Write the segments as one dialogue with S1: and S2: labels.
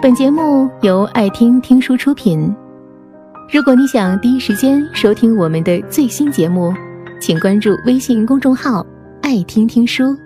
S1: 本节目由爱听听书出品。如果你想第一时间收听我们的最新节目，请关注微信公众号“爱听听书”，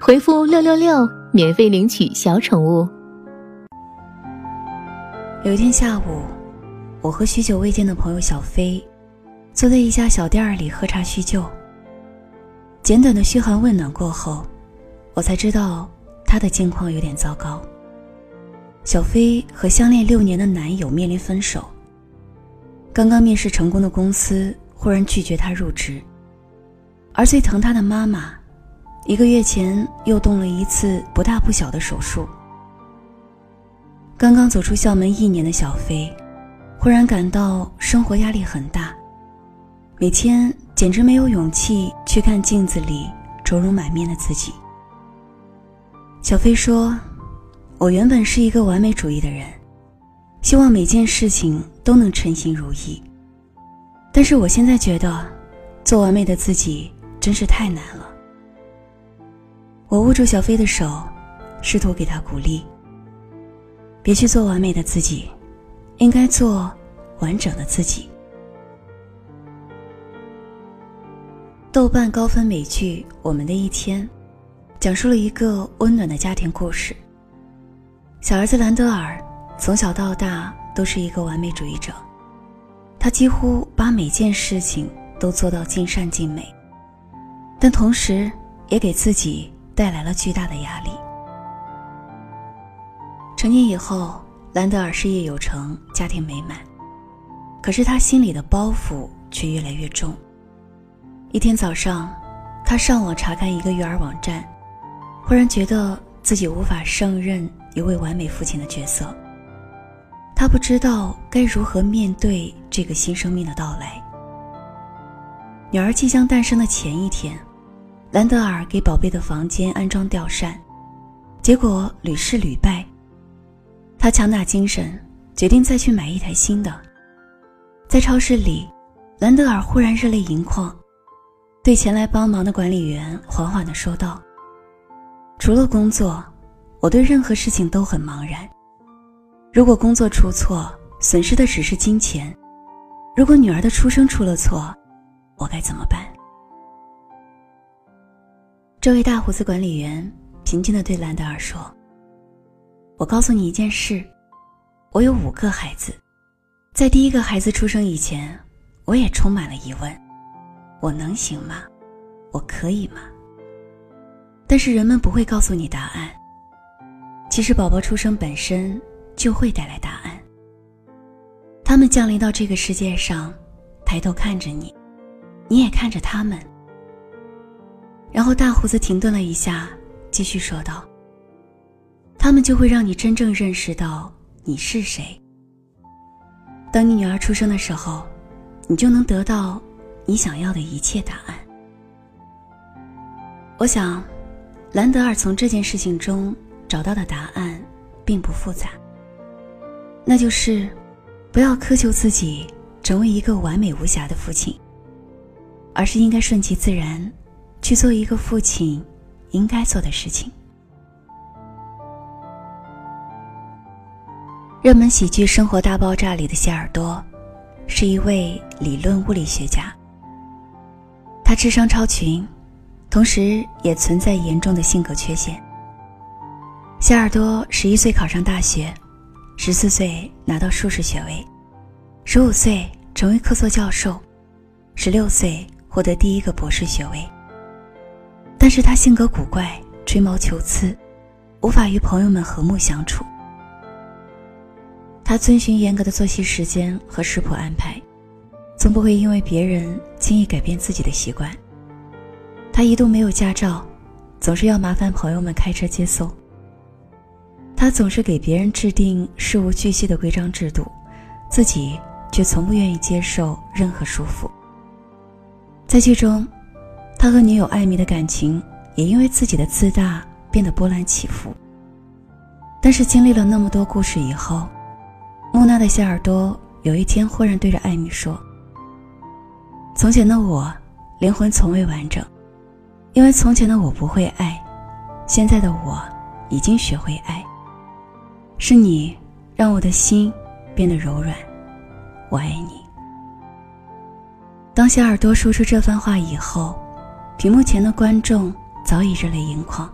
S1: 回复“六六六”免费领取小宠物。
S2: 有一天下午，我和许久未见的朋友小飞坐在一家小店里喝茶叙旧。简短的嘘寒问暖过后，我才知道他的境况有点糟糕。小飞和相恋六年的男友面临分手。刚刚面试成功的公司忽然拒绝他入职，而最疼他的妈妈，一个月前又动了一次不大不小的手术。刚刚走出校门一年的小飞，忽然感到生活压力很大，每天简直没有勇气去看镜子里愁容满面的自己。小飞说。我原本是一个完美主义的人，希望每件事情都能称心如意。但是我现在觉得，做完美的自己真是太难了。我握住小飞的手，试图给他鼓励：别去做完美的自己，应该做完整的自己。豆瓣高分美剧《我们的一天》，讲述了一个温暖的家庭故事。小儿子兰德尔从小到大都是一个完美主义者，他几乎把每件事情都做到尽善尽美，但同时也给自己带来了巨大的压力。成年以后，兰德尔事业有成，家庭美满，可是他心里的包袱却越来越重。一天早上，他上网查看一个育儿网站，忽然觉得自己无法胜任。一位完美父亲的角色，他不知道该如何面对这个新生命的到来。女儿即将诞生的前一天，兰德尔给宝贝的房间安装吊扇，结果屡试屡败。他强打精神，决定再去买一台新的。在超市里，兰德尔忽然热泪盈眶，对前来帮忙的管理员缓缓地说道：“除了工作。”我对任何事情都很茫然。如果工作出错，损失的只是金钱；如果女儿的出生出了错，我该怎么办？这位大胡子管理员平静地对兰德尔说：“我告诉你一件事，我有五个孩子，在第一个孩子出生以前，我也充满了疑问：我能行吗？我可以吗？但是人们不会告诉你答案。”其实，宝宝出生本身就会带来答案。他们降临到这个世界上，抬头看着你，你也看着他们。然后，大胡子停顿了一下，继续说道：“他们就会让你真正认识到你是谁。等你女儿出生的时候，你就能得到你想要的一切答案。”我想，兰德尔从这件事情中。找到的答案并不复杂，那就是不要苛求自己成为一个完美无瑕的父亲，而是应该顺其自然，去做一个父亲应该做的事情。热门喜剧《生活大爆炸》里的谢耳朵，是一位理论物理学家。他智商超群，同时也存在严重的性格缺陷。小耳朵十一岁考上大学，十四岁拿到硕士学位，十五岁成为客座教授，十六岁获得第一个博士学位。但是他性格古怪，吹毛求疵，无法与朋友们和睦相处。他遵循严格的作息时间和食谱安排，从不会因为别人轻易改变自己的习惯。他一度没有驾照，总是要麻烦朋友们开车接送。他总是给别人制定事无巨细的规章制度，自己却从不愿意接受任何束缚。在剧中，他和女友艾米的感情也因为自己的自大变得波澜起伏。但是经历了那么多故事以后，木讷的小耳朵有一天忽然对着艾米说：“从前的我，灵魂从未完整，因为从前的我不会爱，现在的我已经学会爱。”是你让我的心变得柔软。我爱你。当小耳朵说出这番话以后，屏幕前的观众早已热泪盈眶。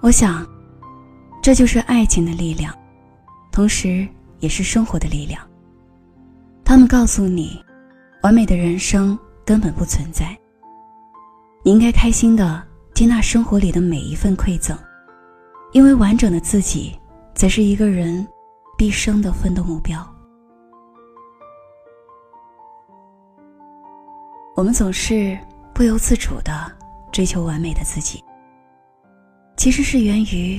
S2: 我想，这就是爱情的力量，同时也是生活的力量。他们告诉你，完美的人生根本不存在。你应该开心的接纳生活里的每一份馈赠，因为完整的自己才是一个人毕生的奋斗目标。我们总是不由自主的追求完美的自己，其实是源于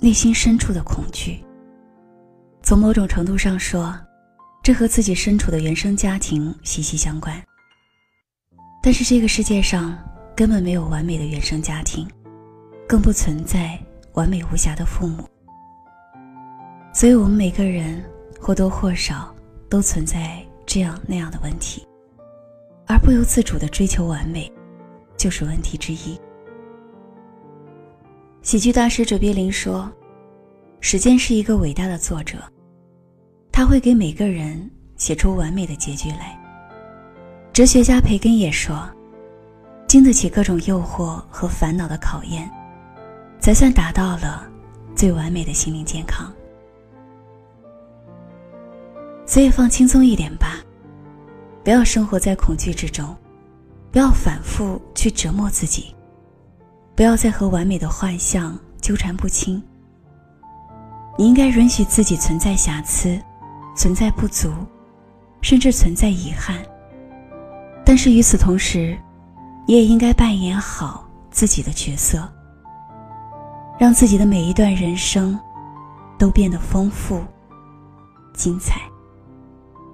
S2: 内心深处的恐惧。从某种程度上说，这和自己身处的原生家庭息息相关。但是这个世界上根本没有完美的原生家庭，更不存在完美无瑕的父母。所以，我们每个人或多或少都存在这样那样的问题。而不由自主的追求完美，就是问题之一。喜剧大师卓别林说：“时间是一个伟大的作者，他会给每个人写出完美的结局来。”哲学家培根也说：“经得起各种诱惑和烦恼的考验，才算达到了最完美的心灵健康。”所以，放轻松一点吧。不要生活在恐惧之中，不要反复去折磨自己，不要再和完美的幻象纠缠不清。你应该允许自己存在瑕疵，存在不足，甚至存在遗憾。但是与此同时，你也应该扮演好自己的角色，让自己的每一段人生都变得丰富、精彩。